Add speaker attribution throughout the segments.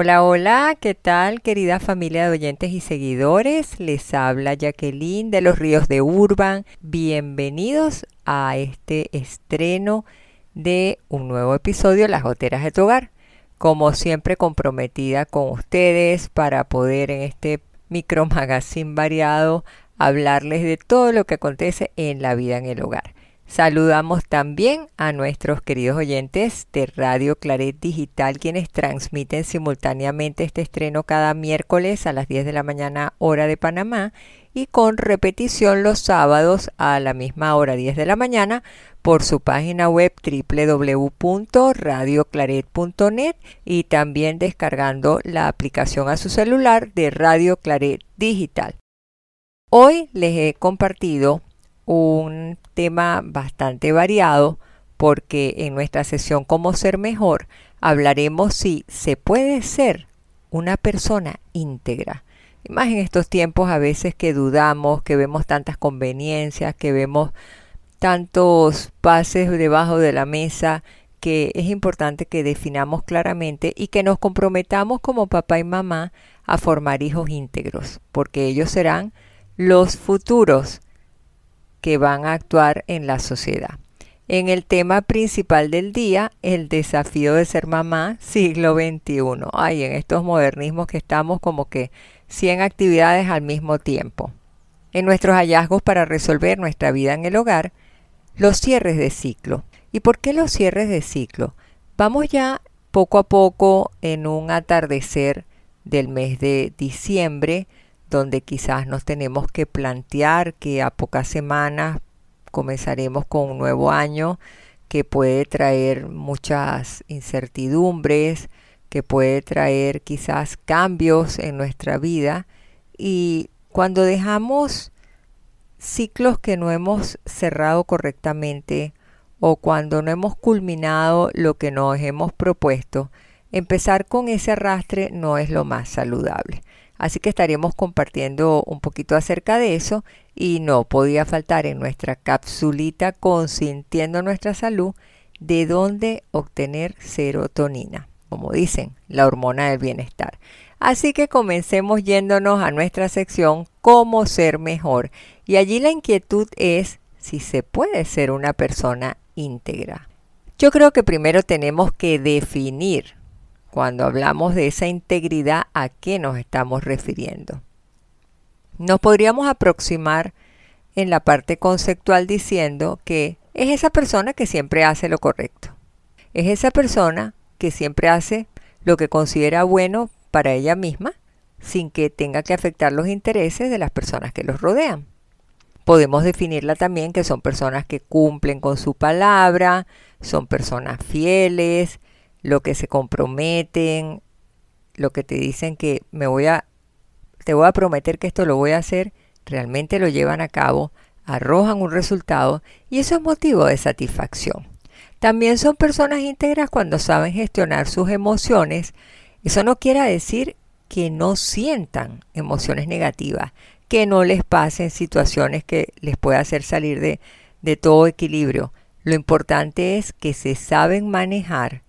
Speaker 1: Hola, hola, ¿qué tal querida familia de oyentes y seguidores? Les habla Jacqueline de los Ríos de Urban. Bienvenidos a este estreno de un nuevo episodio Las Goteras de tu Hogar. Como siempre comprometida con ustedes para poder en este micro magazine variado hablarles de todo lo que acontece en la vida en el hogar. Saludamos también a nuestros queridos oyentes de Radio Claret Digital, quienes transmiten simultáneamente este estreno cada miércoles a las 10 de la mañana hora de Panamá y con repetición los sábados a la misma hora 10 de la mañana por su página web www.radioclaret.net y también descargando la aplicación a su celular de Radio Claret Digital. Hoy les he compartido un tema bastante variado porque en nuestra sesión Cómo ser mejor hablaremos si se puede ser una persona íntegra. Más en estos tiempos a veces que dudamos, que vemos tantas conveniencias, que vemos tantos pases debajo de la mesa, que es importante que definamos claramente y que nos comprometamos como papá y mamá a formar hijos íntegros, porque ellos serán los futuros que van a actuar en la sociedad. En el tema principal del día, el desafío de ser mamá siglo XXI. Ay, en estos modernismos que estamos como que 100 actividades al mismo tiempo. En nuestros hallazgos para resolver nuestra vida en el hogar, los cierres de ciclo. ¿Y por qué los cierres de ciclo? Vamos ya poco a poco en un atardecer del mes de diciembre donde quizás nos tenemos que plantear que a pocas semanas comenzaremos con un nuevo año que puede traer muchas incertidumbres, que puede traer quizás cambios en nuestra vida y cuando dejamos ciclos que no hemos cerrado correctamente o cuando no hemos culminado lo que nos hemos propuesto, empezar con ese arrastre no es lo más saludable. Así que estaremos compartiendo un poquito acerca de eso y no podía faltar en nuestra capsulita consintiendo nuestra salud de dónde obtener serotonina, como dicen, la hormona del bienestar. Así que comencemos yéndonos a nuestra sección cómo ser mejor. Y allí la inquietud es si se puede ser una persona íntegra. Yo creo que primero tenemos que definir cuando hablamos de esa integridad, ¿a qué nos estamos refiriendo? Nos podríamos aproximar en la parte conceptual diciendo que es esa persona que siempre hace lo correcto. Es esa persona que siempre hace lo que considera bueno para ella misma sin que tenga que afectar los intereses de las personas que los rodean. Podemos definirla también que son personas que cumplen con su palabra, son personas fieles, lo que se comprometen, lo que te dicen que me voy a, te voy a prometer que esto lo voy a hacer, realmente lo llevan a cabo, arrojan un resultado y eso es motivo de satisfacción. También son personas íntegras cuando saben gestionar sus emociones. Eso no quiere decir que no sientan emociones negativas, que no les pasen situaciones que les pueda hacer salir de, de todo equilibrio. Lo importante es que se saben manejar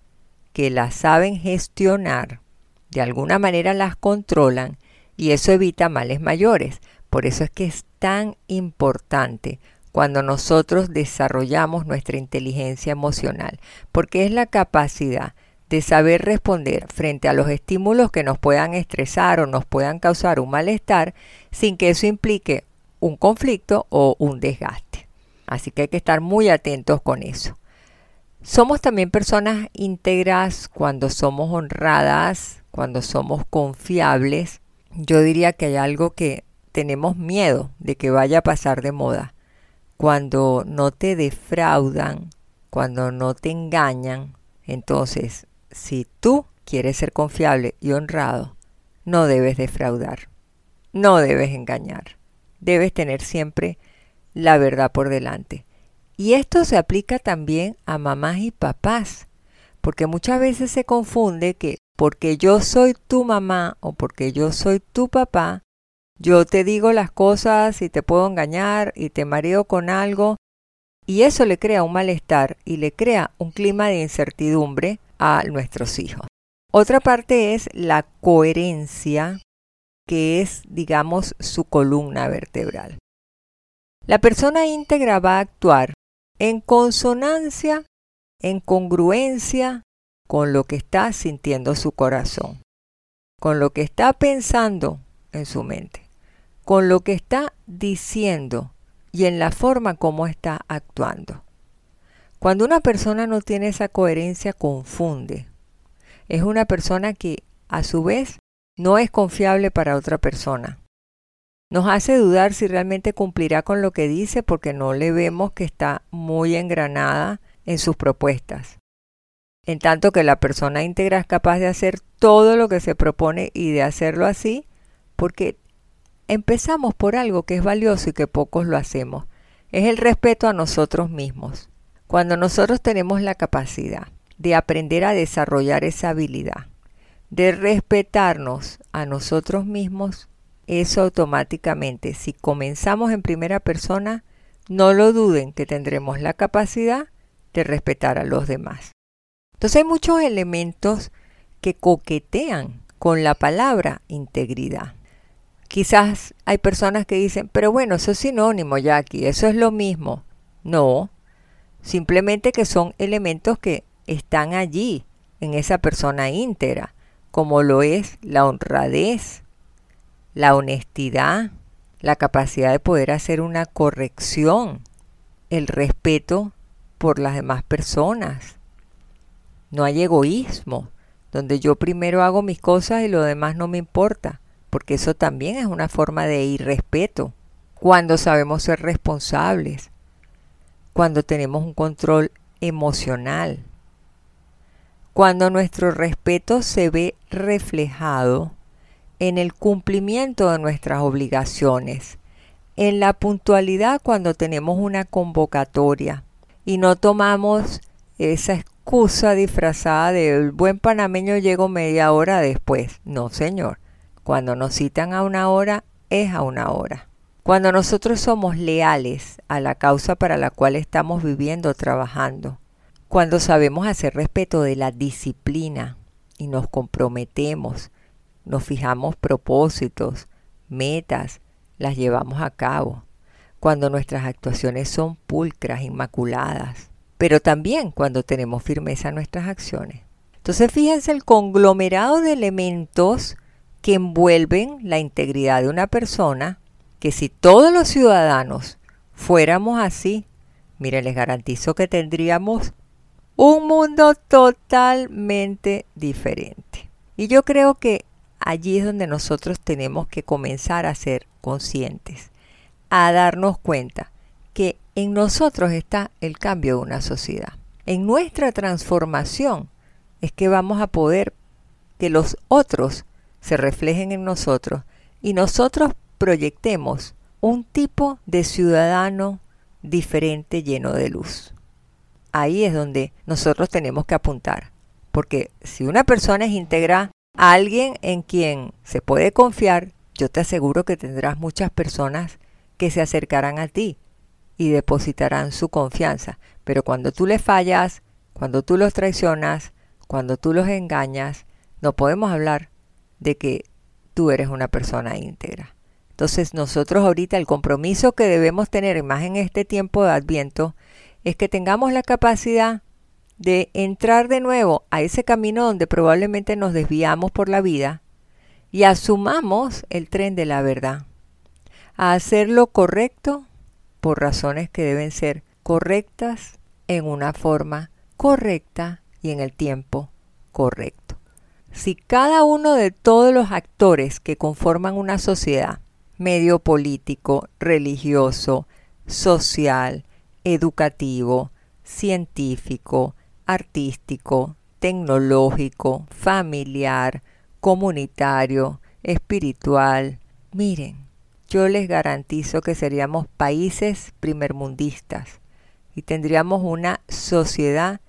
Speaker 1: que las saben gestionar, de alguna manera las controlan y eso evita males mayores. Por eso es que es tan importante cuando nosotros desarrollamos nuestra inteligencia emocional, porque es la capacidad de saber responder frente a los estímulos que nos puedan estresar o nos puedan causar un malestar sin que eso implique un conflicto o un desgaste. Así que hay que estar muy atentos con eso. Somos también personas íntegras cuando somos honradas, cuando somos confiables. Yo diría que hay algo que tenemos miedo de que vaya a pasar de moda. Cuando no te defraudan, cuando no te engañan. Entonces, si tú quieres ser confiable y honrado, no debes defraudar, no debes engañar. Debes tener siempre la verdad por delante. Y esto se aplica también a mamás y papás, porque muchas veces se confunde que porque yo soy tu mamá o porque yo soy tu papá, yo te digo las cosas y te puedo engañar y te mareo con algo y eso le crea un malestar y le crea un clima de incertidumbre a nuestros hijos. Otra parte es la coherencia, que es, digamos, su columna vertebral. La persona íntegra va a actuar en consonancia, en congruencia con lo que está sintiendo su corazón, con lo que está pensando en su mente con lo que está diciendo y en la forma como está actuando. Cuando una persona no tiene esa coherencia, confunde. Es una persona que, a su vez, no es confiable para otra persona. Nos hace dudar si realmente cumplirá con lo que dice porque no le vemos que está muy engranada en sus propuestas. En tanto que la persona íntegra es capaz de hacer todo lo que se propone y de hacerlo así porque Empezamos por algo que es valioso y que pocos lo hacemos. Es el respeto a nosotros mismos. Cuando nosotros tenemos la capacidad de aprender a desarrollar esa habilidad, de respetarnos a nosotros mismos, eso automáticamente, si comenzamos en primera persona, no lo duden que tendremos la capacidad de respetar a los demás. Entonces hay muchos elementos que coquetean con la palabra integridad. Quizás hay personas que dicen, pero bueno, eso es sinónimo, Jackie, eso es lo mismo. No, simplemente que son elementos que están allí en esa persona íntegra, como lo es la honradez, la honestidad, la capacidad de poder hacer una corrección, el respeto por las demás personas. No hay egoísmo, donde yo primero hago mis cosas y lo demás no me importa porque eso también es una forma de irrespeto. Cuando sabemos ser responsables, cuando tenemos un control emocional, cuando nuestro respeto se ve reflejado en el cumplimiento de nuestras obligaciones, en la puntualidad cuando tenemos una convocatoria y no tomamos esa excusa disfrazada de el buen panameño llego media hora después. No, señor. Cuando nos citan a una hora, es a una hora. Cuando nosotros somos leales a la causa para la cual estamos viviendo, trabajando. Cuando sabemos hacer respeto de la disciplina y nos comprometemos, nos fijamos propósitos, metas, las llevamos a cabo. Cuando nuestras actuaciones son pulcras, inmaculadas. Pero también cuando tenemos firmeza en nuestras acciones. Entonces fíjense el conglomerado de elementos que envuelven la integridad de una persona, que si todos los ciudadanos fuéramos así, mire, les garantizo que tendríamos un mundo totalmente diferente. Y yo creo que allí es donde nosotros tenemos que comenzar a ser conscientes, a darnos cuenta que en nosotros está el cambio de una sociedad. En nuestra transformación es que vamos a poder que los otros se reflejen en nosotros y nosotros proyectemos un tipo de ciudadano diferente lleno de luz. Ahí es donde nosotros tenemos que apuntar, porque si una persona es íntegra, alguien en quien se puede confiar, yo te aseguro que tendrás muchas personas que se acercarán a ti y depositarán su confianza. Pero cuando tú les fallas, cuando tú los traicionas, cuando tú los engañas, no podemos hablar de que tú eres una persona íntegra. Entonces nosotros ahorita el compromiso que debemos tener, más en este tiempo de adviento, es que tengamos la capacidad de entrar de nuevo a ese camino donde probablemente nos desviamos por la vida y asumamos el tren de la verdad, a hacer lo correcto por razones que deben ser correctas en una forma correcta y en el tiempo correcto. Si cada uno de todos los actores que conforman una sociedad, medio político, religioso, social, educativo, científico, artístico, tecnológico, familiar, comunitario, espiritual, miren, yo les garantizo que seríamos países primermundistas y tendríamos una sociedad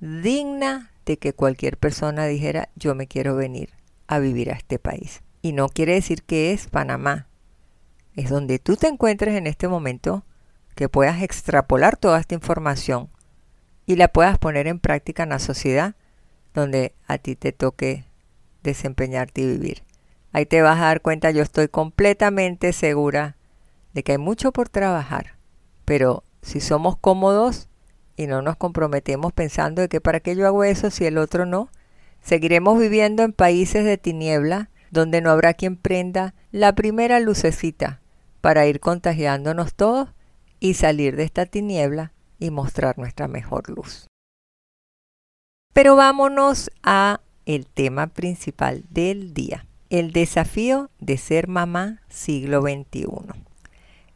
Speaker 1: digna de que cualquier persona dijera yo me quiero venir a vivir a este país. Y no quiere decir que es Panamá. Es donde tú te encuentres en este momento que puedas extrapolar toda esta información y la puedas poner en práctica en la sociedad donde a ti te toque desempeñarte y vivir. Ahí te vas a dar cuenta, yo estoy completamente segura de que hay mucho por trabajar, pero si somos cómodos y no nos comprometemos pensando de que para qué yo hago eso si el otro no, seguiremos viviendo en países de tiniebla donde no habrá quien prenda la primera lucecita para ir contagiándonos todos y salir de esta tiniebla y mostrar nuestra mejor luz. Pero vámonos a el tema principal del día, el desafío de ser mamá siglo XXI.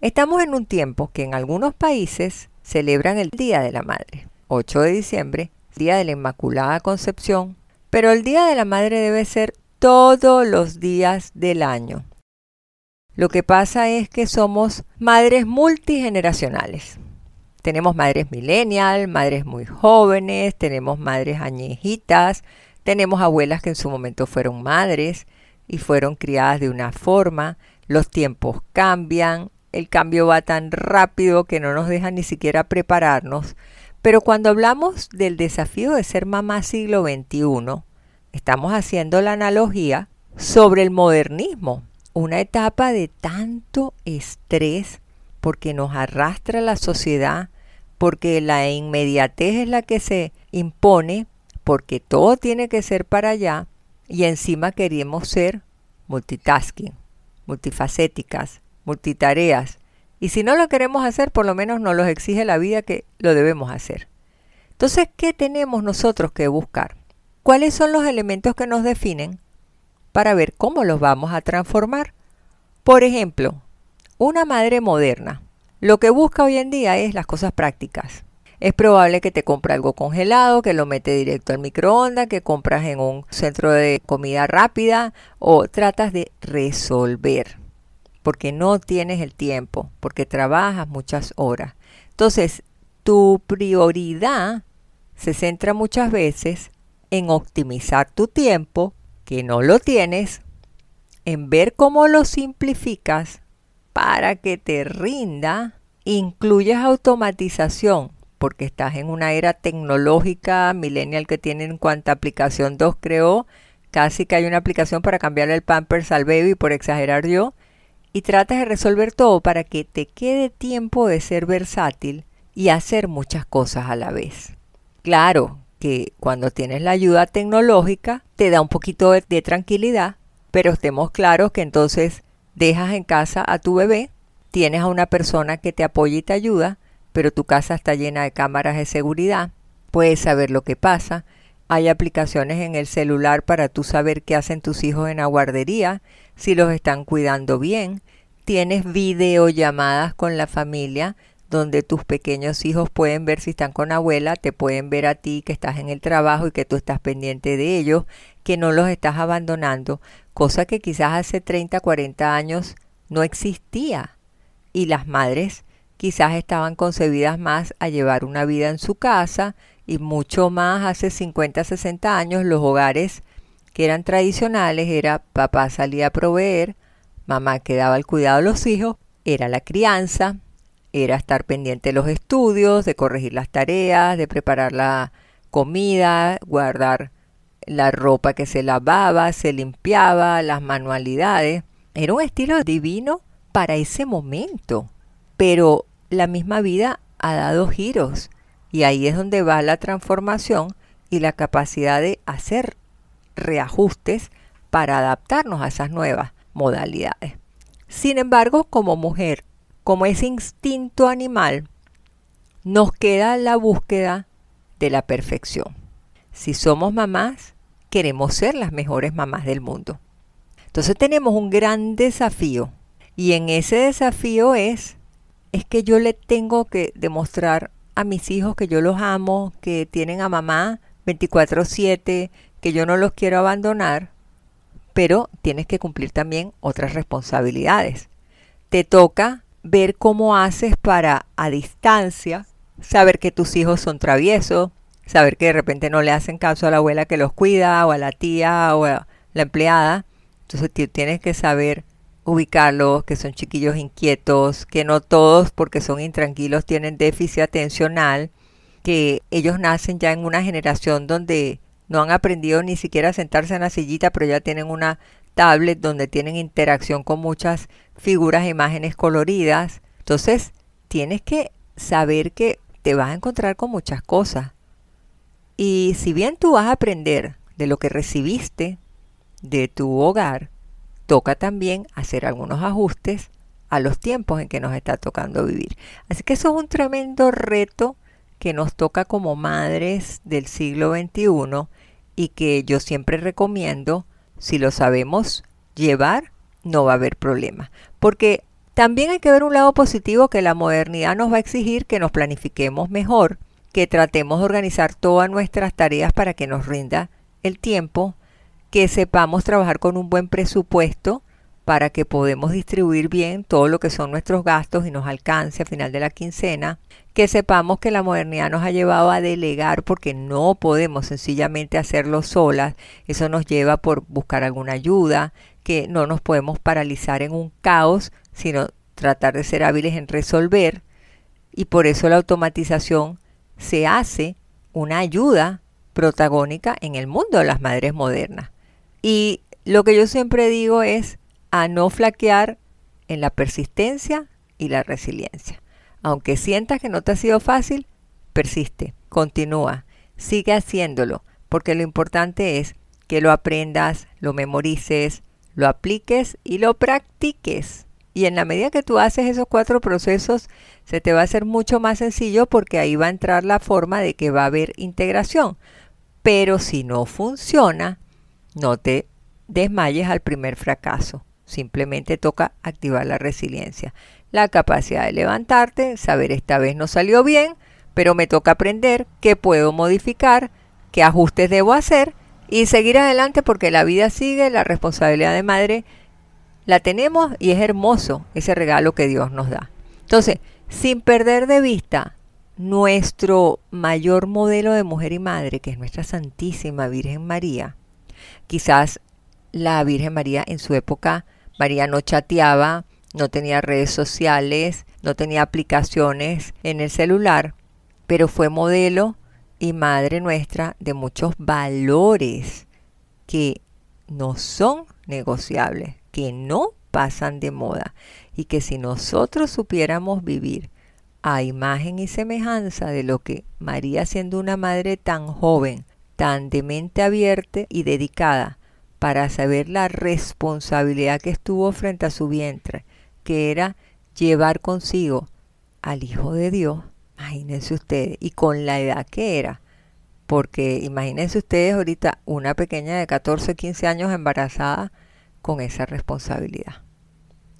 Speaker 1: Estamos en un tiempo que en algunos países celebran el Día de la Madre, 8 de diciembre, Día de la Inmaculada Concepción, pero el Día de la Madre debe ser todos los días del año. Lo que pasa es que somos madres multigeneracionales. Tenemos madres millennial, madres muy jóvenes, tenemos madres añejitas, tenemos abuelas que en su momento fueron madres y fueron criadas de una forma, los tiempos cambian, el cambio va tan rápido que no nos deja ni siquiera prepararnos. Pero cuando hablamos del desafío de ser mamá siglo XXI, estamos haciendo la analogía sobre el modernismo, una etapa de tanto estrés porque nos arrastra la sociedad, porque la inmediatez es la que se impone, porque todo tiene que ser para allá y encima queremos ser multitasking, multifacéticas, multitareas. Y si no lo queremos hacer, por lo menos nos lo exige la vida que lo debemos hacer. Entonces, ¿qué tenemos nosotros que buscar? ¿Cuáles son los elementos que nos definen para ver cómo los vamos a transformar? Por ejemplo, una madre moderna lo que busca hoy en día es las cosas prácticas. Es probable que te compre algo congelado, que lo mete directo al microondas, que compras en un centro de comida rápida o tratas de resolver porque no tienes el tiempo, porque trabajas muchas horas. Entonces, tu prioridad se centra muchas veces en optimizar tu tiempo, que no lo tienes, en ver cómo lo simplificas para que te rinda, incluyes automatización, porque estás en una era tecnológica millennial que tiene en cuanta aplicación 2 creó, casi que hay una aplicación para cambiarle el pampers al baby, por exagerar yo, y tratas de resolver todo para que te quede tiempo de ser versátil y hacer muchas cosas a la vez. Claro que cuando tienes la ayuda tecnológica te da un poquito de, de tranquilidad, pero estemos claros que entonces dejas en casa a tu bebé, tienes a una persona que te apoya y te ayuda, pero tu casa está llena de cámaras de seguridad, puedes saber lo que pasa, hay aplicaciones en el celular para tú saber qué hacen tus hijos en la guardería, si los están cuidando bien, tienes videollamadas con la familia donde tus pequeños hijos pueden ver si están con abuela, te pueden ver a ti que estás en el trabajo y que tú estás pendiente de ellos, que no los estás abandonando, cosa que quizás hace 30, 40 años no existía. Y las madres quizás estaban concebidas más a llevar una vida en su casa y mucho más hace 50, 60 años los hogares que eran tradicionales era papá salía a proveer, mamá quedaba al cuidado de los hijos, era la crianza, era estar pendiente de los estudios, de corregir las tareas, de preparar la comida, guardar la ropa que se lavaba, se limpiaba, las manualidades. Era un estilo divino para ese momento. Pero la misma vida ha dado giros y ahí es donde va la transformación y la capacidad de hacer reajustes para adaptarnos a esas nuevas modalidades. Sin embargo, como mujer, como ese instinto animal, nos queda la búsqueda de la perfección. Si somos mamás, queremos ser las mejores mamás del mundo. Entonces tenemos un gran desafío y en ese desafío es es que yo le tengo que demostrar a mis hijos que yo los amo, que tienen a mamá 24/7, que yo no los quiero abandonar, pero tienes que cumplir también otras responsabilidades. te toca ver cómo haces para a distancia saber que tus hijos son traviesos, saber que de repente no le hacen caso a la abuela que los cuida o a la tía o a la empleada. Entonces tienes que saber ubicarlos, que son chiquillos inquietos, que no todos porque son intranquilos tienen déficit atencional, que ellos nacen ya en una generación donde no han aprendido ni siquiera a sentarse en la sillita, pero ya tienen una tablet donde tienen interacción con muchas figuras imágenes coloridas. Entonces, tienes que saber que te vas a encontrar con muchas cosas. Y si bien tú vas a aprender de lo que recibiste de tu hogar, toca también hacer algunos ajustes a los tiempos en que nos está tocando vivir. Así que eso es un tremendo reto que nos toca como madres del siglo XXI y que yo siempre recomiendo, si lo sabemos llevar, no va a haber problema. Porque también hay que ver un lado positivo que la modernidad nos va a exigir que nos planifiquemos mejor, que tratemos de organizar todas nuestras tareas para que nos rinda el tiempo, que sepamos trabajar con un buen presupuesto para que podamos distribuir bien todo lo que son nuestros gastos y nos alcance a final de la quincena, que sepamos que la modernidad nos ha llevado a delegar porque no podemos sencillamente hacerlo solas, eso nos lleva por buscar alguna ayuda, que no nos podemos paralizar en un caos, sino tratar de ser hábiles en resolver, y por eso la automatización se hace una ayuda protagónica en el mundo de las madres modernas. Y lo que yo siempre digo es, a no flaquear en la persistencia y la resiliencia. Aunque sientas que no te ha sido fácil, persiste, continúa, sigue haciéndolo, porque lo importante es que lo aprendas, lo memorices, lo apliques y lo practiques. Y en la medida que tú haces esos cuatro procesos, se te va a hacer mucho más sencillo porque ahí va a entrar la forma de que va a haber integración. Pero si no funciona, no te desmayes al primer fracaso. Simplemente toca activar la resiliencia. La capacidad de levantarte, saber esta vez no salió bien, pero me toca aprender qué puedo modificar, qué ajustes debo hacer y seguir adelante porque la vida sigue, la responsabilidad de madre la tenemos y es hermoso ese regalo que Dios nos da. Entonces, sin perder de vista nuestro mayor modelo de mujer y madre, que es nuestra Santísima Virgen María, quizás la Virgen María en su época María no chateaba, no tenía redes sociales, no tenía aplicaciones en el celular, pero fue modelo y madre nuestra de muchos valores que no son negociables, que no pasan de moda y que si nosotros supiéramos vivir a imagen y semejanza de lo que María siendo una madre tan joven, tan de mente abierta y dedicada, para saber la responsabilidad que estuvo frente a su vientre, que era llevar consigo al Hijo de Dios, imagínense ustedes, y con la edad que era, porque imagínense ustedes ahorita una pequeña de 14, 15 años embarazada con esa responsabilidad.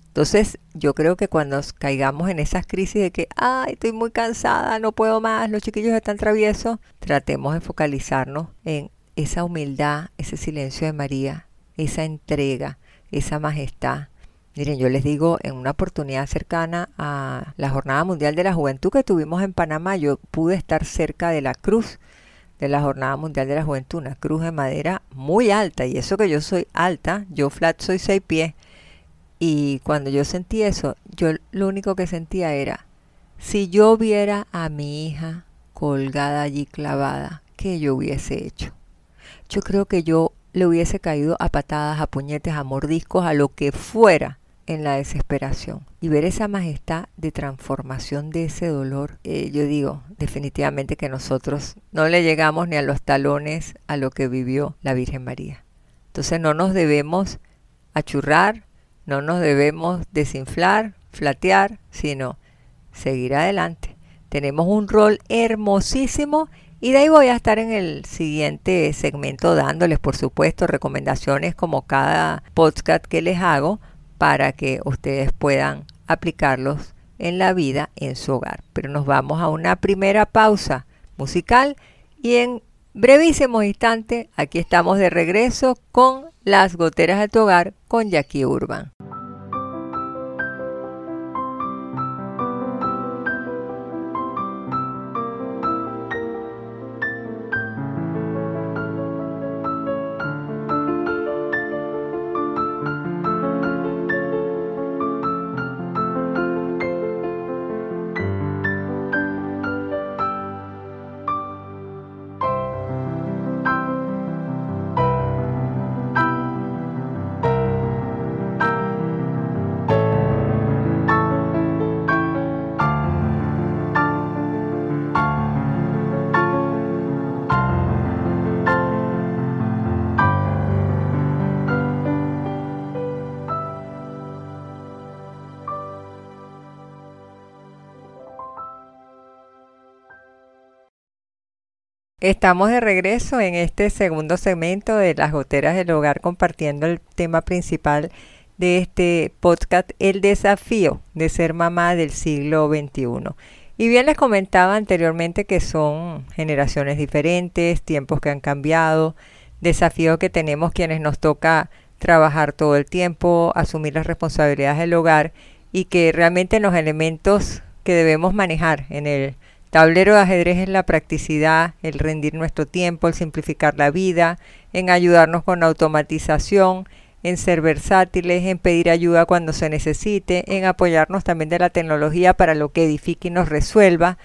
Speaker 1: Entonces, yo creo que cuando caigamos en esas crisis de que, ay, estoy muy cansada, no puedo más, los chiquillos están traviesos, tratemos de focalizarnos en esa humildad, ese silencio de María, esa entrega, esa majestad. Miren, yo les digo, en una oportunidad cercana a la Jornada Mundial de la Juventud que tuvimos en Panamá, yo pude estar cerca de la cruz de la Jornada Mundial de la Juventud, una cruz de madera muy alta, y eso que yo soy alta, yo flat soy seis pies, y cuando yo sentí eso, yo lo único que sentía era, si yo viera a mi hija colgada allí clavada, ¿qué yo hubiese hecho? Yo creo que yo le hubiese caído a patadas, a puñetes, a mordiscos, a lo que fuera en la desesperación. Y ver esa majestad de transformación de ese dolor, eh, yo digo definitivamente que nosotros no le llegamos ni a los talones a lo que vivió la Virgen María. Entonces no nos debemos achurrar, no nos debemos desinflar, flatear, sino seguir adelante. Tenemos un rol hermosísimo y de ahí voy a estar en el siguiente segmento dándoles, por supuesto, recomendaciones como cada podcast que les hago para que ustedes puedan aplicarlos en la vida en su hogar. Pero nos vamos a una primera pausa musical y en brevísimo instante aquí estamos de regreso con las goteras de tu hogar con Jackie Urban. Estamos de regreso en este segundo segmento de las goteras del hogar compartiendo el tema principal de este podcast, el desafío de ser mamá del siglo XXI. Y bien les comentaba anteriormente que son generaciones diferentes, tiempos que han cambiado, desafíos que tenemos quienes nos toca trabajar todo el tiempo, asumir las responsabilidades del hogar y que realmente los elementos que debemos manejar en el tablero de ajedrez es la practicidad, el rendir nuestro tiempo, el simplificar la vida, en ayudarnos con automatización, en ser versátiles, en pedir ayuda cuando se necesite, en apoyarnos también de la tecnología para lo que edifique y nos resuelva,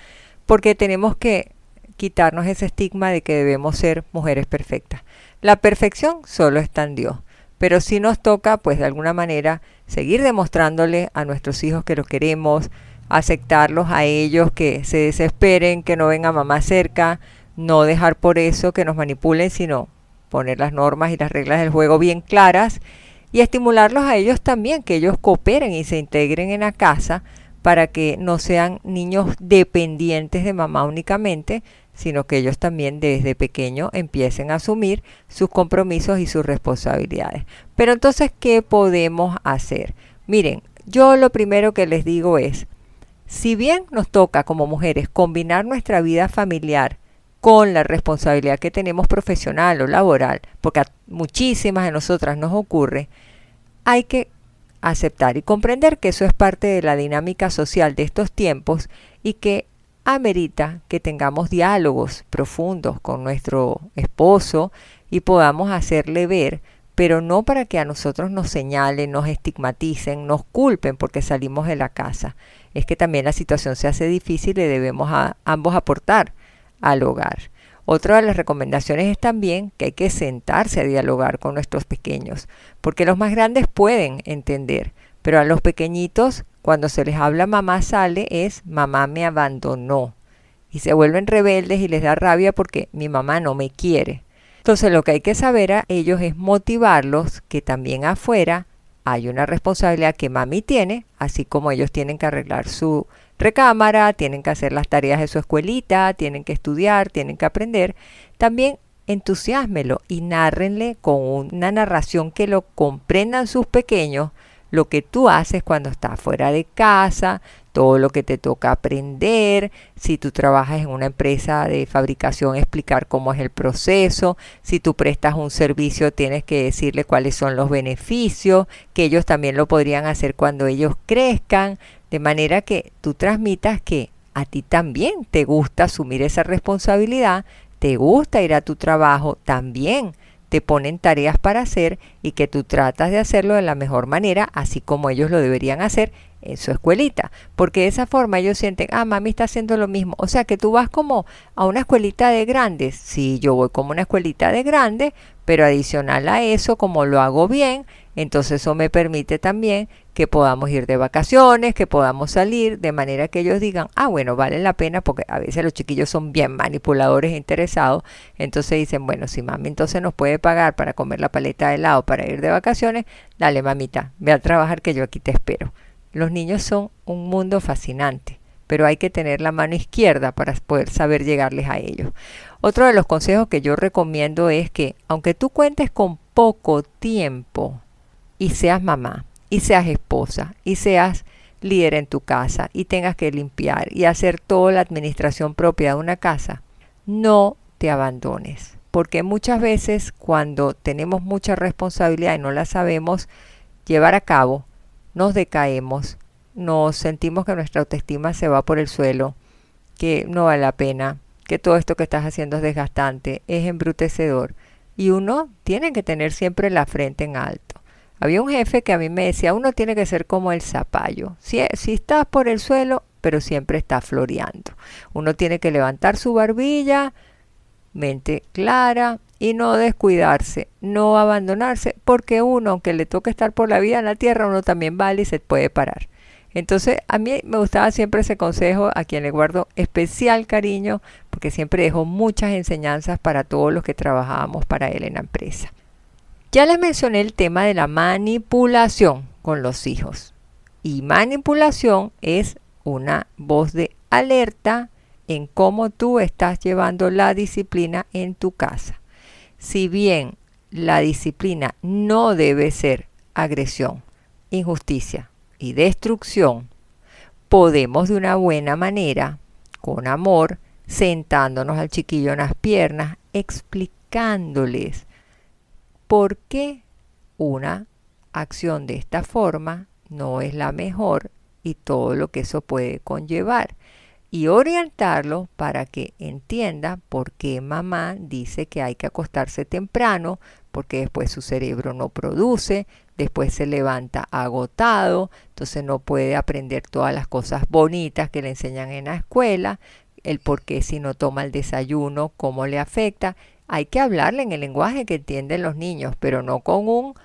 Speaker 1: porque tenemos que quitarnos ese estigma de que debemos ser mujeres perfectas. La perfección solo está en Dios, pero si nos toca, pues de alguna manera, seguir demostrándole a nuestros hijos que los queremos, aceptarlos a ellos que se desesperen, que no venga mamá cerca, no dejar por eso que nos manipulen, sino poner las normas y las reglas del juego bien claras y estimularlos a ellos también, que ellos cooperen y se integren en la casa para que no sean niños dependientes de mamá únicamente, sino que ellos también desde pequeño empiecen a asumir sus compromisos y sus responsabilidades. Pero entonces, ¿qué podemos hacer? Miren, yo lo primero que les digo es, si bien nos toca como mujeres combinar nuestra vida familiar con la responsabilidad que tenemos profesional o laboral, porque a muchísimas de nosotras nos ocurre, hay que aceptar y comprender que eso es parte de la dinámica social de estos tiempos y que amerita que tengamos diálogos profundos con nuestro esposo y podamos hacerle ver, pero no para que a nosotros nos señalen, nos estigmaticen, nos culpen porque salimos de la casa. Es que también la situación se hace difícil y debemos a ambos aportar al hogar. Otra de las recomendaciones es también que hay que sentarse a dialogar con nuestros pequeños, porque los más grandes pueden entender, pero a los pequeñitos cuando se les habla mamá sale es mamá me abandonó y se vuelven rebeldes y les da rabia porque mi mamá no me quiere. Entonces lo que hay que saber a ellos es motivarlos que también afuera hay una responsabilidad que mami tiene, así como ellos tienen que arreglar su recámara, tienen que hacer las tareas de su escuelita, tienen que estudiar, tienen que aprender, también entusiasmelo y nárrenle con una narración que lo comprendan sus pequeños lo que tú haces cuando estás fuera de casa, todo lo que te toca aprender, si tú trabajas en una empresa de fabricación, explicar cómo es el proceso, si tú prestas un servicio, tienes que decirle cuáles son los beneficios, que ellos también lo podrían hacer cuando ellos crezcan, de manera que tú transmitas que a ti también te gusta asumir esa responsabilidad, te gusta ir a tu trabajo, también te ponen tareas para hacer y que tú tratas de hacerlo de la mejor manera, así como ellos lo deberían hacer en su escuelita, porque de esa forma ellos sienten, ah, mami está haciendo lo mismo. O sea, que tú vas como a una escuelita de grandes. Sí, yo voy como una escuelita de grandes, pero adicional a eso, como lo hago bien, entonces eso me permite también que podamos ir de vacaciones, que podamos salir, de manera que ellos digan, ah, bueno, vale la pena, porque a veces los chiquillos son bien manipuladores e interesados, entonces dicen, bueno, si mami entonces nos puede pagar para comer la paleta de helado para ir de vacaciones, dale mamita, ve a trabajar que yo aquí te espero. Los niños son un mundo fascinante, pero hay que tener la mano izquierda para poder saber llegarles a ellos. Otro de los consejos que yo recomiendo es que, aunque tú cuentes con poco tiempo y seas mamá, y seas esposa, y seas líder en tu casa, y tengas que limpiar y hacer toda la administración propia de una casa, no te abandones. Porque muchas veces cuando tenemos mucha responsabilidad y no la sabemos llevar a cabo, nos decaemos, nos sentimos que nuestra autoestima se va por el suelo, que no vale la pena, que todo esto que estás haciendo es desgastante, es embrutecedor. Y uno tiene que tener siempre la frente en alto. Había un jefe que a mí me decía, uno tiene que ser como el zapallo. Si, si estás por el suelo, pero siempre está floreando. Uno tiene que levantar su barbilla, mente clara, y no descuidarse, no abandonarse, porque uno, aunque le toque estar por la vida en la tierra, uno también vale y se puede parar. Entonces, a mí me gustaba siempre ese consejo, a quien le guardo especial cariño, porque siempre dejó muchas enseñanzas para todos los que trabajábamos para él en la empresa. Ya les mencioné el tema de la manipulación con los hijos. Y manipulación es una voz de alerta en cómo tú estás llevando la disciplina en tu casa. Si bien la disciplina no debe ser agresión, injusticia y destrucción, podemos de una buena manera, con amor, sentándonos al chiquillo en las piernas, explicándoles por qué una acción de esta forma no es la mejor y todo lo que eso puede conllevar y orientarlo para que entienda por qué mamá dice que hay que acostarse temprano, porque después su cerebro no produce, después se levanta agotado, entonces no puede aprender todas las cosas bonitas que le enseñan en la escuela, el por qué si no toma el desayuno, cómo le afecta. Hay que hablarle en el lenguaje que entienden los niños, pero no con un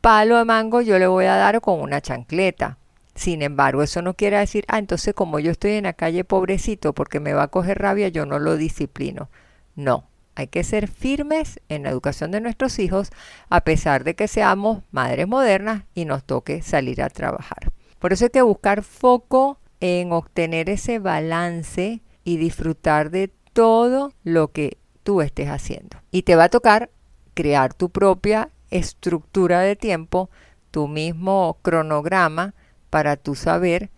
Speaker 1: palo de mango yo le voy a dar con una chancleta. Sin embargo, eso no quiere decir, ah, entonces como yo estoy en la calle pobrecito porque me va a coger rabia, yo no lo disciplino. No, hay que ser firmes en la educación de nuestros hijos a pesar de que seamos madres modernas y nos toque salir a trabajar. Por eso hay que buscar foco en obtener ese balance y disfrutar de todo lo que tú estés haciendo. Y te va a tocar crear tu propia estructura de tiempo, tu mismo cronograma para tu saber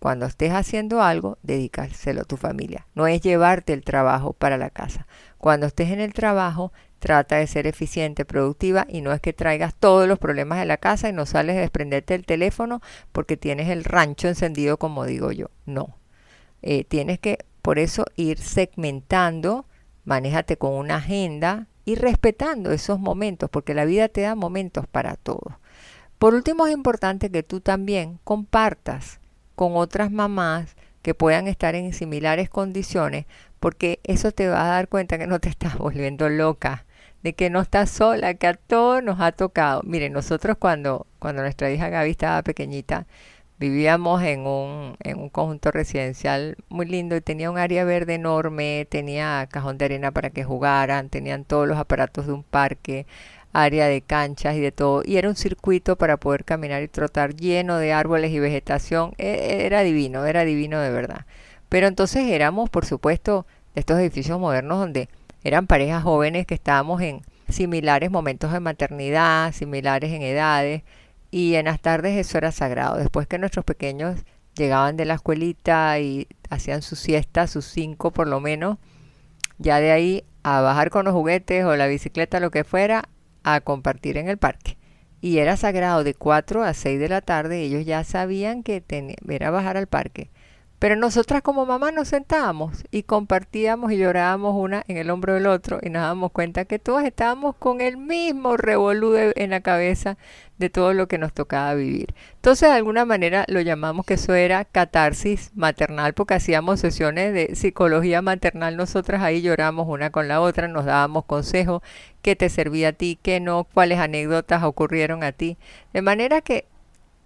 Speaker 1: cuando estés haciendo algo, dedícaselo a tu familia. No es llevarte el trabajo para la casa. Cuando estés en el trabajo, trata de ser eficiente, productiva y no es que traigas todos los problemas de la casa y no sales de desprenderte el teléfono porque tienes el rancho encendido, como digo yo. No. Eh, tienes que, por eso, ir segmentando, manéjate con una agenda y respetando esos momentos, porque la vida te da momentos para todo. Por último, es importante que tú también compartas con otras mamás que puedan estar en similares condiciones, porque eso te va a dar cuenta que no te estás volviendo loca, de que no estás sola, que a todos nos ha tocado. Miren, nosotros cuando, cuando nuestra hija Gaby estaba pequeñita, vivíamos en un, en un conjunto residencial muy lindo y tenía un área verde enorme, tenía cajón de arena para que jugaran, tenían todos los aparatos de un parque, área de canchas y de todo, y era un circuito para poder caminar y trotar lleno de árboles y vegetación, e, era divino, era divino de verdad. Pero entonces éramos, por supuesto, de estos edificios modernos donde eran parejas jóvenes que estábamos en similares momentos de maternidad, similares en edades, y en las tardes eso era sagrado. Después que nuestros pequeños llegaban de la escuelita y hacían su siesta, sus cinco por lo menos, ya de ahí a bajar con los juguetes o la bicicleta, lo que fuera, a compartir en el parque. Y era sagrado de 4 a 6 de la tarde, ellos ya sabían que era bajar al parque. Pero nosotras como mamá nos sentábamos y compartíamos y llorábamos una en el hombro del otro y nos dábamos cuenta que todas estábamos con el mismo revolú en la cabeza de todo lo que nos tocaba vivir. Entonces de alguna manera lo llamamos que eso era catarsis maternal porque hacíamos sesiones de psicología maternal. Nosotras ahí lloramos una con la otra, nos dábamos consejos, qué te servía a ti, qué no, cuáles anécdotas ocurrieron a ti. De manera que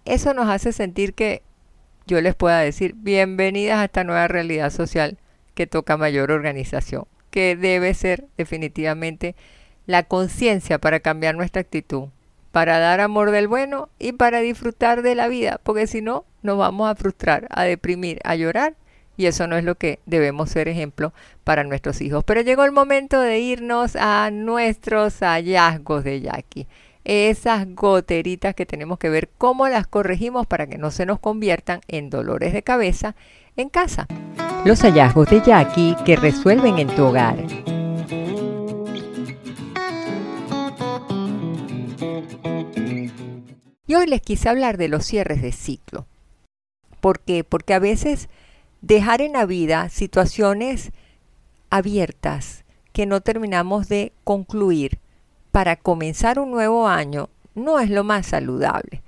Speaker 1: eso nos hace sentir que yo les pueda decir bienvenidas a esta nueva realidad social que toca mayor organización, que debe ser definitivamente la conciencia para cambiar nuestra actitud, para dar amor del bueno y para disfrutar de la vida, porque si no nos vamos a frustrar, a deprimir, a llorar y eso no es lo que debemos ser ejemplo para nuestros hijos. Pero llegó el momento de irnos a nuestros hallazgos de Jackie esas goteritas que tenemos que ver cómo las corregimos para que no se nos conviertan en dolores de cabeza en casa. Los hallazgos de Jackie que resuelven en tu hogar. Y hoy les quise hablar de los cierres de ciclo. ¿Por qué? Porque a veces dejar en la vida situaciones abiertas que no terminamos de concluir para comenzar un nuevo año no es lo más saludable.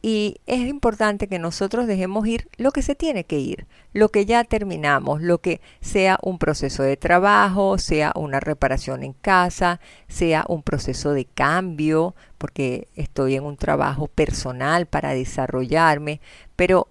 Speaker 1: Y es importante que nosotros dejemos ir lo que se tiene que ir, lo que ya terminamos, lo que sea un proceso de trabajo, sea una reparación en casa, sea un proceso de cambio, porque estoy en un trabajo personal para desarrollarme, pero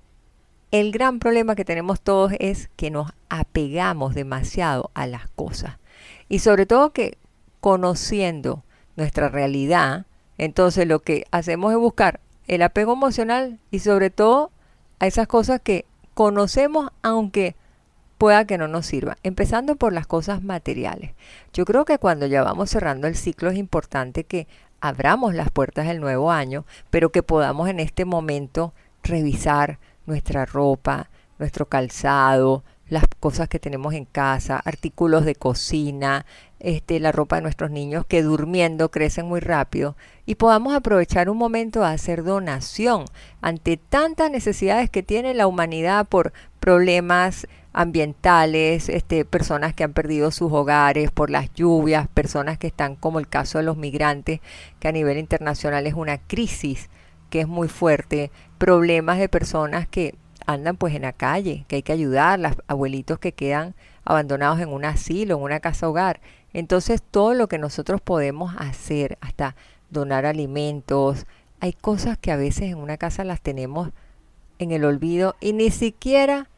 Speaker 1: el gran problema que tenemos todos es que nos apegamos demasiado a las cosas. Y sobre todo que conociendo nuestra realidad, entonces lo que hacemos es buscar el apego emocional y sobre todo a esas cosas que conocemos aunque pueda que no nos sirva, empezando por las cosas materiales. Yo creo que cuando ya vamos cerrando el ciclo es importante que abramos las puertas del nuevo año, pero que podamos en este momento revisar nuestra ropa, nuestro calzado, las cosas que tenemos en casa, artículos de cocina, este, la ropa de nuestros niños que durmiendo crecen muy rápido y podamos aprovechar un momento a hacer donación ante tantas necesidades que tiene la humanidad por problemas ambientales, este, personas que han perdido sus hogares por las lluvias, personas que están como el caso de los migrantes, que a nivel internacional es una crisis que es muy fuerte, problemas de personas que andan pues en la calle, que hay que ayudar, los abuelitos que quedan abandonados en un asilo, en una casa hogar. Entonces todo lo que nosotros podemos hacer, hasta donar alimentos, hay cosas que a veces en una casa las tenemos en el olvido y ni siquiera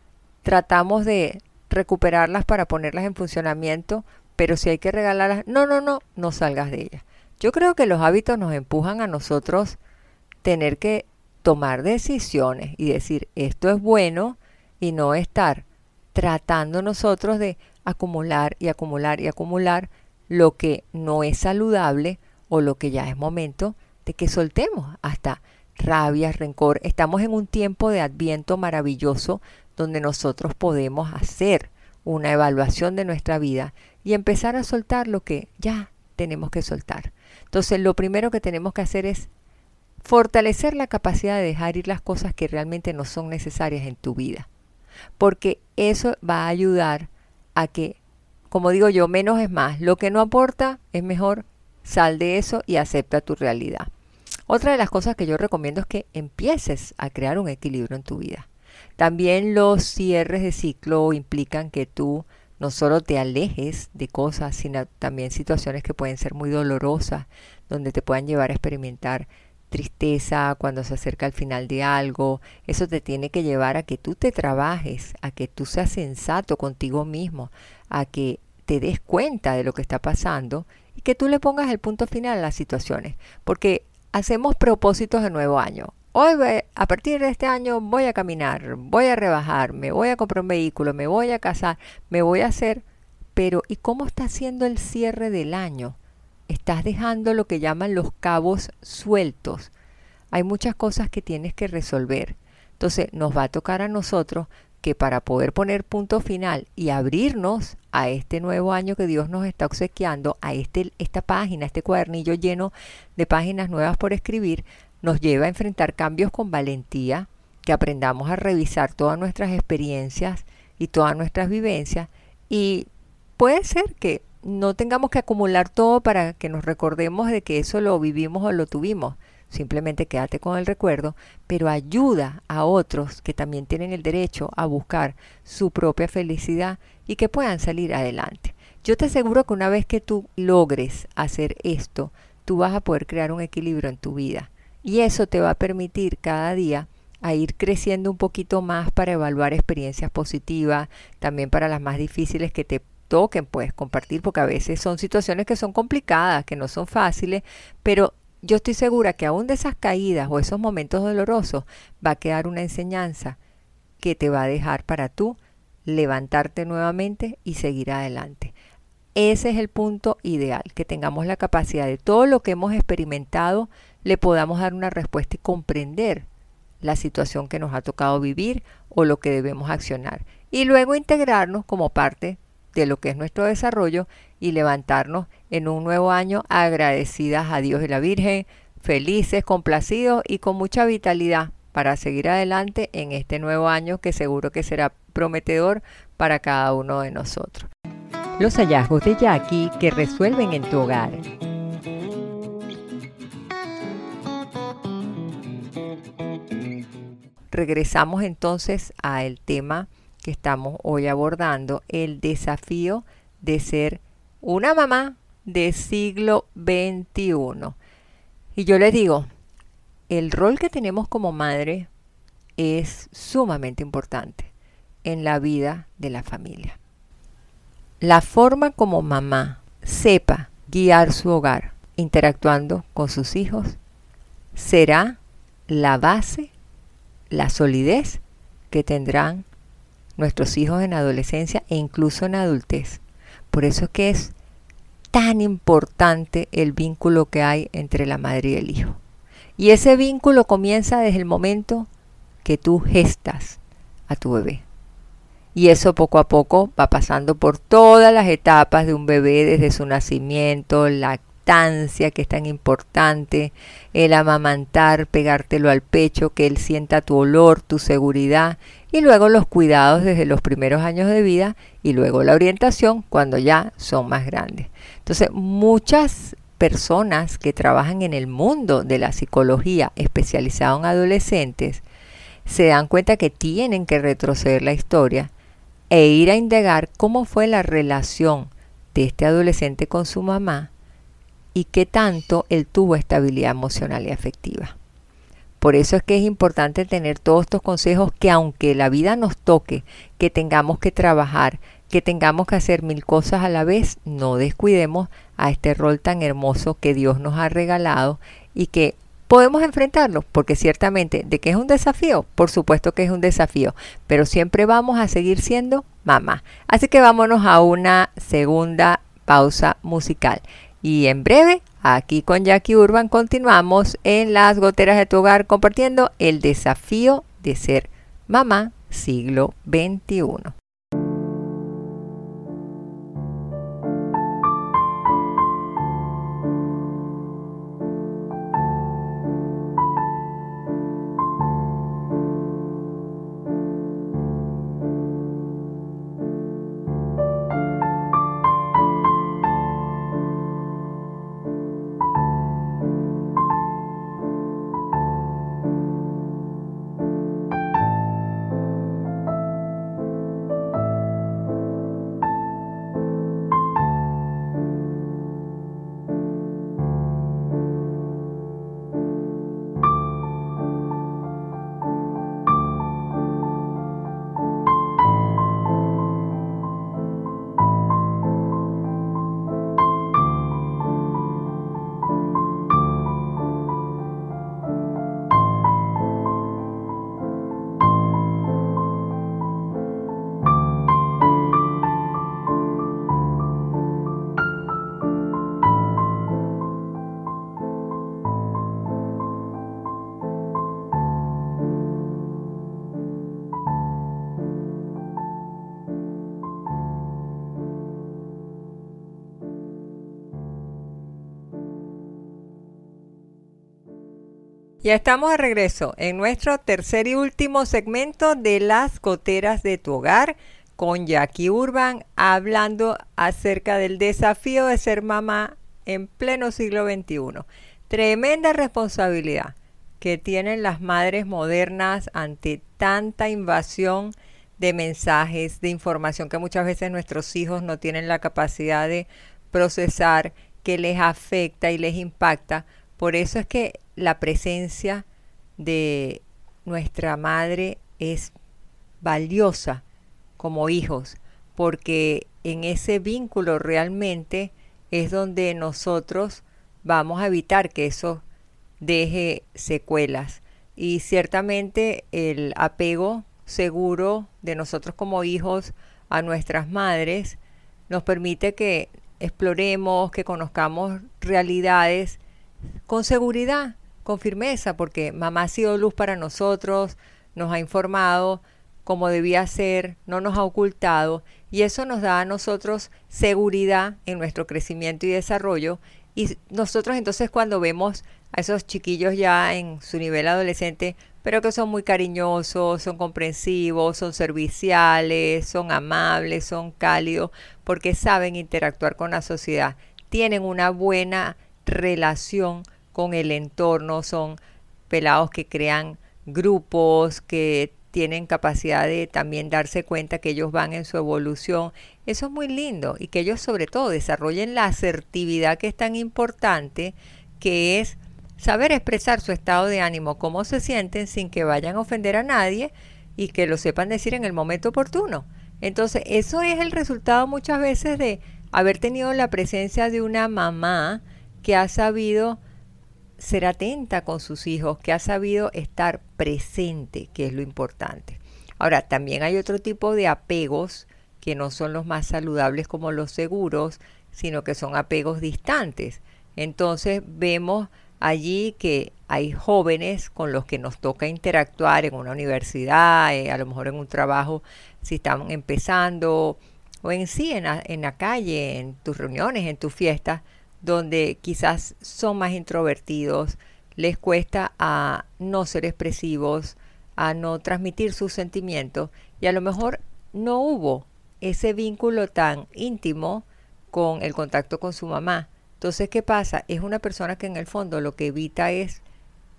Speaker 1: tratamos de recuperarlas para ponerlas en funcionamiento, pero si hay que regalarlas, no, no, no, no salgas de ellas. Yo creo que los hábitos nos empujan a nosotros tener que tomar decisiones y decir esto es bueno y no estar tratando nosotros de acumular y acumular y acumular lo que no es saludable o lo que ya es momento de que soltemos hasta rabia, rencor. Estamos en un tiempo de adviento maravilloso donde nosotros podemos hacer una evaluación de nuestra vida y empezar a soltar lo que ya tenemos que soltar. Entonces lo primero que tenemos que hacer es fortalecer la capacidad de dejar ir las cosas que realmente no son necesarias en tu vida. Porque eso va a ayudar a que, como digo yo, menos es más. Lo que no aporta es mejor, sal de eso y acepta tu realidad. Otra de las cosas que yo recomiendo es que empieces a crear un equilibrio en tu vida. También los cierres de ciclo implican que tú no solo te alejes de cosas, sino también situaciones que pueden ser muy dolorosas, donde te puedan llevar a experimentar tristeza cuando se acerca al final de algo. Eso te tiene que llevar a que tú te trabajes, a que tú seas sensato contigo mismo, a que te des cuenta de lo que está pasando y que tú le pongas el punto final a las situaciones. Porque hacemos propósitos de nuevo año. Hoy, a partir de este año, voy a caminar, voy a rebajar, me voy a comprar un vehículo, me voy a casar, me voy a hacer. Pero, ¿y cómo está haciendo el cierre del año? Estás dejando lo que llaman los cabos sueltos. Hay muchas cosas que tienes que resolver. Entonces nos va a tocar a nosotros que para poder poner punto final y abrirnos a este nuevo año que Dios nos está obsequiando, a este, esta página, este cuadernillo lleno de páginas nuevas por escribir, nos lleva a enfrentar cambios con valentía, que aprendamos a revisar todas nuestras experiencias y todas nuestras vivencias y puede ser que no tengamos que acumular todo para que nos recordemos de que eso lo vivimos o lo tuvimos. Simplemente quédate con el recuerdo, pero ayuda a otros que también tienen el derecho a buscar su propia felicidad y que puedan salir adelante. Yo te aseguro que una vez que tú logres hacer esto, tú vas a poder crear un equilibrio en tu vida. Y eso te va a permitir cada día a ir creciendo un poquito más para evaluar experiencias positivas, también para las más difíciles que te toquen, pues compartir, porque a veces son situaciones que son complicadas, que no son fáciles, pero yo estoy segura que aún de esas caídas o esos momentos dolorosos va a quedar una enseñanza que te va a dejar para tú levantarte nuevamente y seguir adelante. Ese es el punto ideal, que tengamos la capacidad de todo lo que hemos experimentado, le podamos dar una respuesta y comprender la situación que nos ha tocado vivir o lo que debemos accionar. Y luego integrarnos como parte de lo que es nuestro desarrollo y levantarnos en un nuevo año agradecidas a Dios y la Virgen, felices, complacidos y con mucha vitalidad para seguir adelante en este nuevo año que seguro que será prometedor para cada uno de nosotros. Los hallazgos de Jackie que resuelven en tu hogar. Regresamos entonces al tema que estamos hoy abordando, el desafío de ser una mamá del siglo XXI. Y yo les digo, el rol que tenemos como madre es sumamente importante en la vida de la familia. La forma como mamá sepa guiar su hogar interactuando con sus hijos será la base, la solidez que tendrán nuestros hijos en adolescencia e incluso en adultez. Por eso es que es tan importante el vínculo que hay entre la madre y el hijo. Y ese vínculo comienza desde el momento que tú gestas a tu bebé. Y eso poco a poco va pasando por todas las etapas de un bebé, desde su nacimiento, la que es tan importante, el amamantar, pegártelo al pecho, que él sienta tu olor, tu seguridad, y luego los cuidados desde los primeros años de vida y luego la orientación cuando ya son más grandes. Entonces, muchas personas que trabajan en el mundo de la psicología especializado en adolescentes se dan cuenta que tienen que retroceder la historia e ir a indagar cómo fue la relación de este adolescente con su mamá y qué tanto él tuvo estabilidad emocional y afectiva. Por eso es que es importante tener todos estos consejos que aunque la vida nos toque, que tengamos que trabajar, que tengamos que hacer mil cosas a la vez, no descuidemos a este rol tan hermoso que Dios nos ha regalado y que podemos enfrentarlo, porque ciertamente de que es un desafío, por supuesto que es un desafío, pero siempre vamos a seguir siendo mamá. Así que vámonos a una segunda pausa musical. Y en breve, aquí con Jackie Urban, continuamos en las goteras de tu hogar compartiendo el desafío de ser mamá siglo XXI. Ya estamos de regreso en nuestro tercer y último segmento de las goteras de tu hogar con Jackie Urban hablando acerca del desafío de ser mamá en pleno siglo XXI. Tremenda responsabilidad que tienen las madres modernas ante tanta invasión de mensajes, de información que muchas veces nuestros hijos no tienen la capacidad de procesar, que les afecta y les impacta. Por eso es que la presencia de nuestra madre es valiosa como hijos, porque en ese vínculo realmente es donde nosotros vamos a evitar que eso deje secuelas. Y ciertamente el apego seguro de nosotros como hijos a nuestras madres nos permite que exploremos, que conozcamos realidades con seguridad, con firmeza, porque mamá ha sido luz para nosotros, nos ha informado como debía ser, no nos ha ocultado y eso nos da a nosotros seguridad en nuestro crecimiento y desarrollo. Y nosotros entonces cuando vemos a esos chiquillos ya en su nivel adolescente, pero que son muy cariñosos, son comprensivos, son serviciales, son amables, son cálidos, porque saben interactuar con la sociedad, tienen una buena relación con el entorno, son pelados que crean grupos, que tienen capacidad de también darse cuenta que ellos van en su evolución. Eso es muy lindo y que ellos sobre todo desarrollen la asertividad que es tan importante, que es saber expresar su estado de ánimo, cómo se sienten sin que vayan a ofender a nadie y que lo sepan decir en el momento oportuno. Entonces, eso es el resultado muchas veces de haber tenido la presencia de una mamá que ha sabido ser atenta con sus hijos, que ha sabido estar presente, que es lo importante. Ahora, también hay otro tipo de apegos que no son los más saludables como los seguros, sino que son apegos distantes. Entonces vemos allí que hay jóvenes con los que nos toca interactuar en una universidad, eh, a lo mejor en un trabajo, si están empezando, o en sí, en la, en la calle, en tus reuniones, en tus fiestas, donde quizás son más introvertidos, les cuesta a no ser expresivos, a no transmitir sus sentimientos y a lo mejor no hubo ese vínculo tan íntimo con el contacto con su mamá. Entonces, ¿qué pasa? Es una persona que en el fondo lo que evita es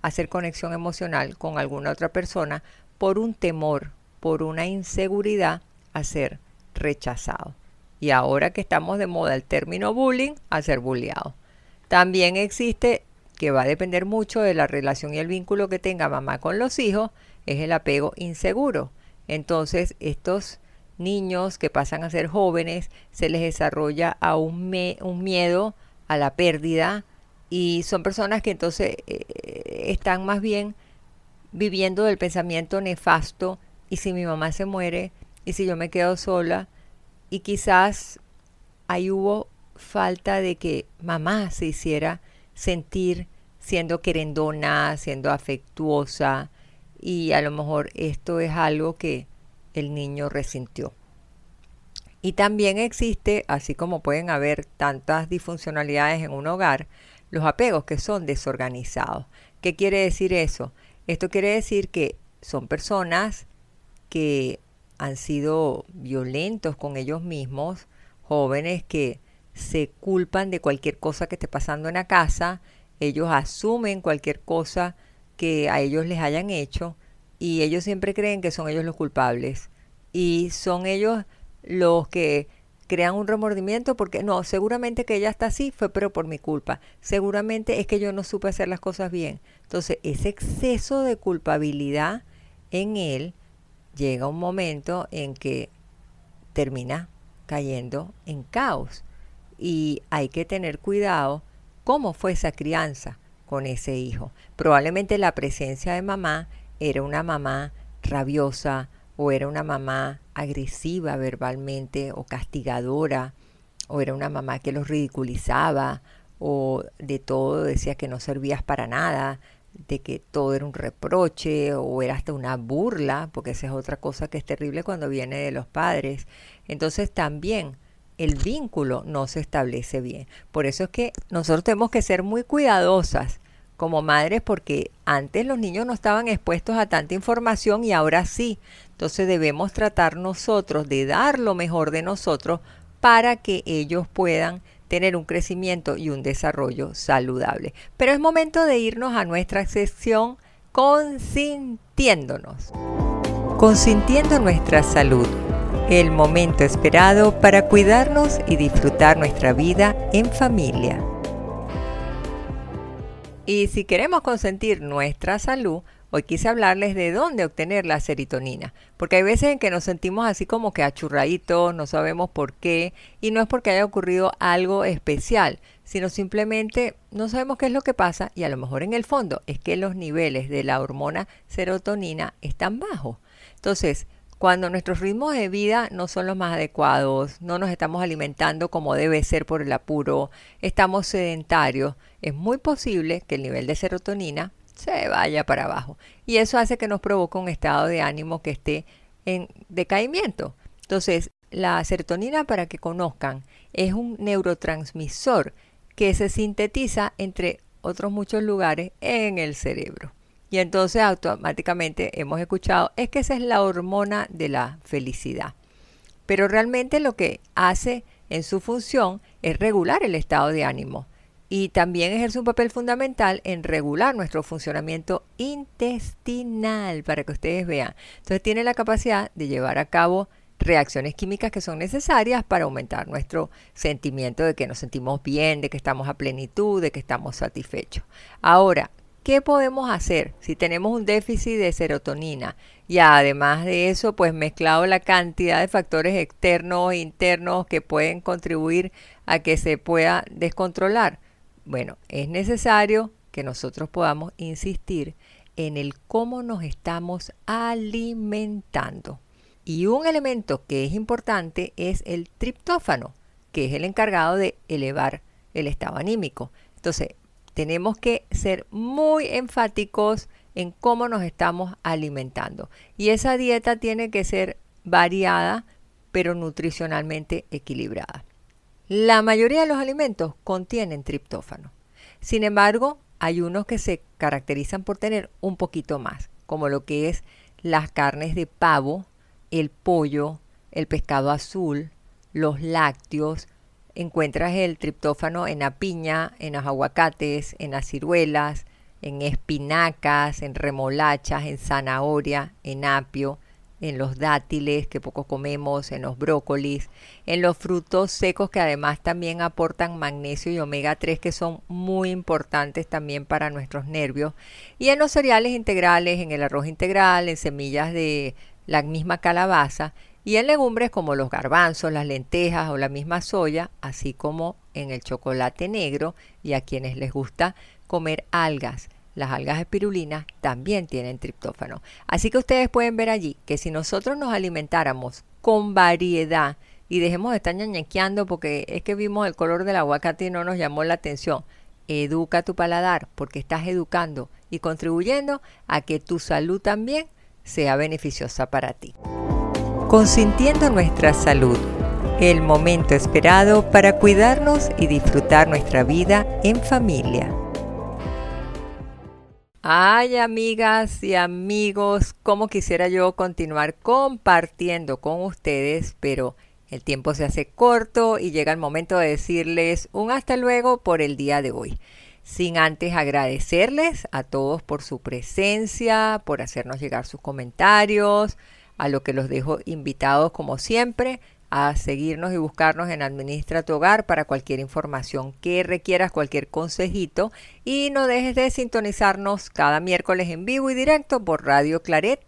Speaker 1: hacer conexión emocional con alguna otra persona por un temor, por una inseguridad a ser rechazado. Y ahora que estamos de moda el término bullying, a ser bulleado. También existe, que va a depender mucho de la relación y el vínculo que tenga mamá con los hijos, es el apego inseguro. Entonces, estos niños que pasan a ser jóvenes, se les desarrolla a un, miedo a la pérdida y son personas que entonces eh, están más bien viviendo del pensamiento nefasto y si mi mamá se muere y si yo me quedo sola y quizás ahí hubo falta de que mamá se hiciera sentir siendo querendona, siendo afectuosa y a lo mejor esto es algo que el niño resintió. Y también existe, así como pueden haber tantas disfuncionalidades en un hogar, los apegos que son desorganizados. ¿Qué quiere decir eso? Esto quiere decir que son personas que han sido violentos con ellos mismos, jóvenes que se culpan de cualquier cosa que esté pasando en la casa, ellos asumen cualquier cosa que a ellos les hayan hecho y ellos siempre creen que son ellos los culpables y son ellos los que crean un remordimiento porque no, seguramente que ella está así fue pero por mi culpa, seguramente es que yo no supe hacer las cosas bien. Entonces, ese exceso de culpabilidad en él llega un momento en que termina cayendo en caos y hay que tener cuidado cómo fue esa crianza con ese hijo. Probablemente la presencia de mamá era una mamá rabiosa o era una mamá agresiva verbalmente o castigadora o era una mamá que los ridiculizaba o de todo decía que no servías para nada, de que todo era un reproche o era hasta una burla, porque esa es otra cosa que es terrible cuando viene de los padres. Entonces también el vínculo no se establece bien. Por eso es que nosotros tenemos que ser muy cuidadosas como madres porque antes los niños no estaban expuestos a tanta información y ahora sí. Entonces debemos tratar nosotros de dar lo mejor de nosotros para que ellos puedan tener un crecimiento y un desarrollo saludable. Pero es momento de irnos a nuestra sección consintiéndonos. Consintiendo nuestra salud. El momento esperado para cuidarnos y disfrutar nuestra vida en familia. Y si queremos consentir nuestra salud, hoy quise hablarles de dónde obtener la serotonina, porque hay veces en que nos sentimos así como que achurraditos, no sabemos por qué, y no es porque haya ocurrido algo especial, sino simplemente no sabemos qué es lo que pasa y a lo mejor en el fondo es que los niveles de la hormona serotonina están bajos. Entonces, cuando nuestros ritmos de vida no son los más adecuados, no nos estamos alimentando como debe ser por el apuro, estamos sedentarios, es muy posible que el nivel de serotonina se vaya para abajo. Y eso hace que nos provoque un estado de ánimo que esté en decaimiento. Entonces, la serotonina, para que conozcan, es un neurotransmisor que se sintetiza entre otros muchos lugares en el cerebro. Y entonces automáticamente hemos escuchado, es que esa es la hormona de la felicidad. Pero realmente lo que hace en su función es regular el estado de ánimo y también ejerce un papel fundamental en regular nuestro funcionamiento intestinal, para que ustedes vean. Entonces tiene la capacidad de llevar a cabo reacciones químicas que son necesarias para aumentar nuestro sentimiento de que nos sentimos bien, de que estamos a plenitud, de que estamos satisfechos. Ahora, ¿Qué podemos hacer si tenemos un déficit de serotonina? Y además de eso, pues mezclado la cantidad de factores externos e internos que pueden contribuir a que se pueda descontrolar. Bueno, es necesario que nosotros podamos insistir en el cómo nos estamos alimentando. Y un elemento que es importante es el triptófano, que es el encargado de elevar el estado anímico. Entonces, tenemos que ser muy enfáticos en cómo nos estamos alimentando. Y esa dieta tiene que ser variada, pero nutricionalmente equilibrada. La mayoría de los alimentos contienen triptófano. Sin embargo, hay unos que se caracterizan por tener un poquito más, como lo que es las carnes de pavo, el pollo, el pescado azul, los lácteos. Encuentras el triptófano en la piña, en los aguacates, en las ciruelas, en espinacas, en remolachas, en zanahoria, en apio, en los dátiles que poco comemos, en los brócolis, en los frutos secos que además también aportan magnesio y omega 3 que son muy importantes también para nuestros nervios, y en los cereales integrales, en el arroz integral, en semillas de la misma calabaza y en legumbres como los garbanzos, las lentejas o la misma soya, así como en el chocolate negro y a quienes les gusta comer algas las algas espirulinas también tienen triptófano. Así que ustedes pueden ver allí que si nosotros nos alimentáramos con variedad y dejemos de estar ñañequeando porque es que vimos el color del aguacate y no nos llamó la atención, educa tu paladar porque estás educando y contribuyendo a que tu salud también sea beneficiosa para ti. Consintiendo nuestra salud, el momento esperado para cuidarnos y disfrutar nuestra vida en familia. Ay, amigas y amigos, cómo quisiera yo continuar compartiendo con ustedes, pero el tiempo se hace corto y llega el momento de decirles un hasta luego por el día de hoy. Sin antes agradecerles a todos por su presencia, por hacernos llegar sus comentarios, a lo que los dejo invitados como siempre a seguirnos y buscarnos en Administra tu Hogar para cualquier información que requieras, cualquier consejito. Y no dejes de sintonizarnos cada miércoles en vivo y directo por Radio Claret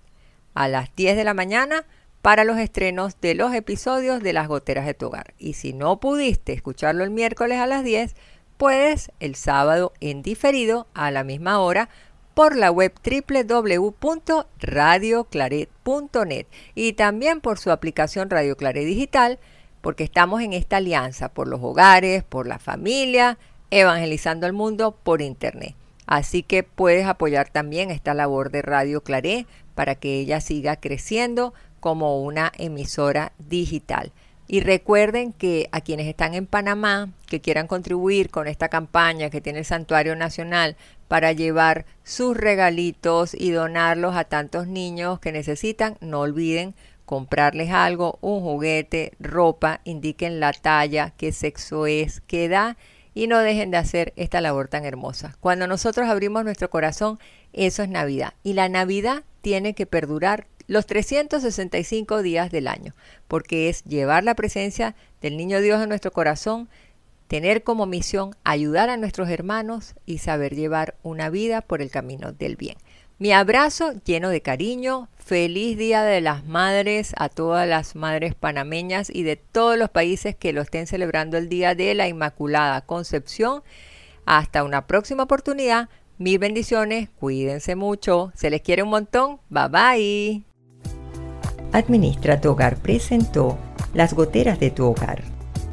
Speaker 1: a las 10 de la mañana para los estrenos de los episodios de Las Goteras de tu Hogar. Y si no pudiste escucharlo el miércoles a las 10, puedes el sábado en diferido a la misma hora por la web www.radioclaret.net y también por su aplicación Radio Claret Digital, porque estamos en esta alianza por los hogares, por la familia, evangelizando al mundo por Internet. Así que puedes apoyar también esta labor de Radio Claret para que ella siga creciendo como una emisora digital. Y recuerden que a quienes están en Panamá, que quieran contribuir con esta campaña que tiene el Santuario Nacional para llevar sus regalitos y donarlos a tantos niños que necesitan, no olviden comprarles algo, un juguete, ropa, indiquen la talla, qué sexo es, qué edad y no dejen de hacer esta labor tan hermosa. Cuando nosotros abrimos nuestro corazón, eso es Navidad. Y la Navidad tiene que perdurar los 365 días del año, porque es llevar la presencia del Niño Dios en nuestro corazón, tener como misión ayudar a nuestros hermanos y saber llevar una vida por el camino del bien. Mi abrazo lleno de cariño, feliz Día de las Madres a todas las madres panameñas y de todos los países que lo estén celebrando el Día de la Inmaculada Concepción. Hasta una próxima oportunidad. Mil bendiciones, cuídense mucho, se les quiere un montón, bye bye.
Speaker 2: Administra tu hogar presentó Las goteras de tu hogar,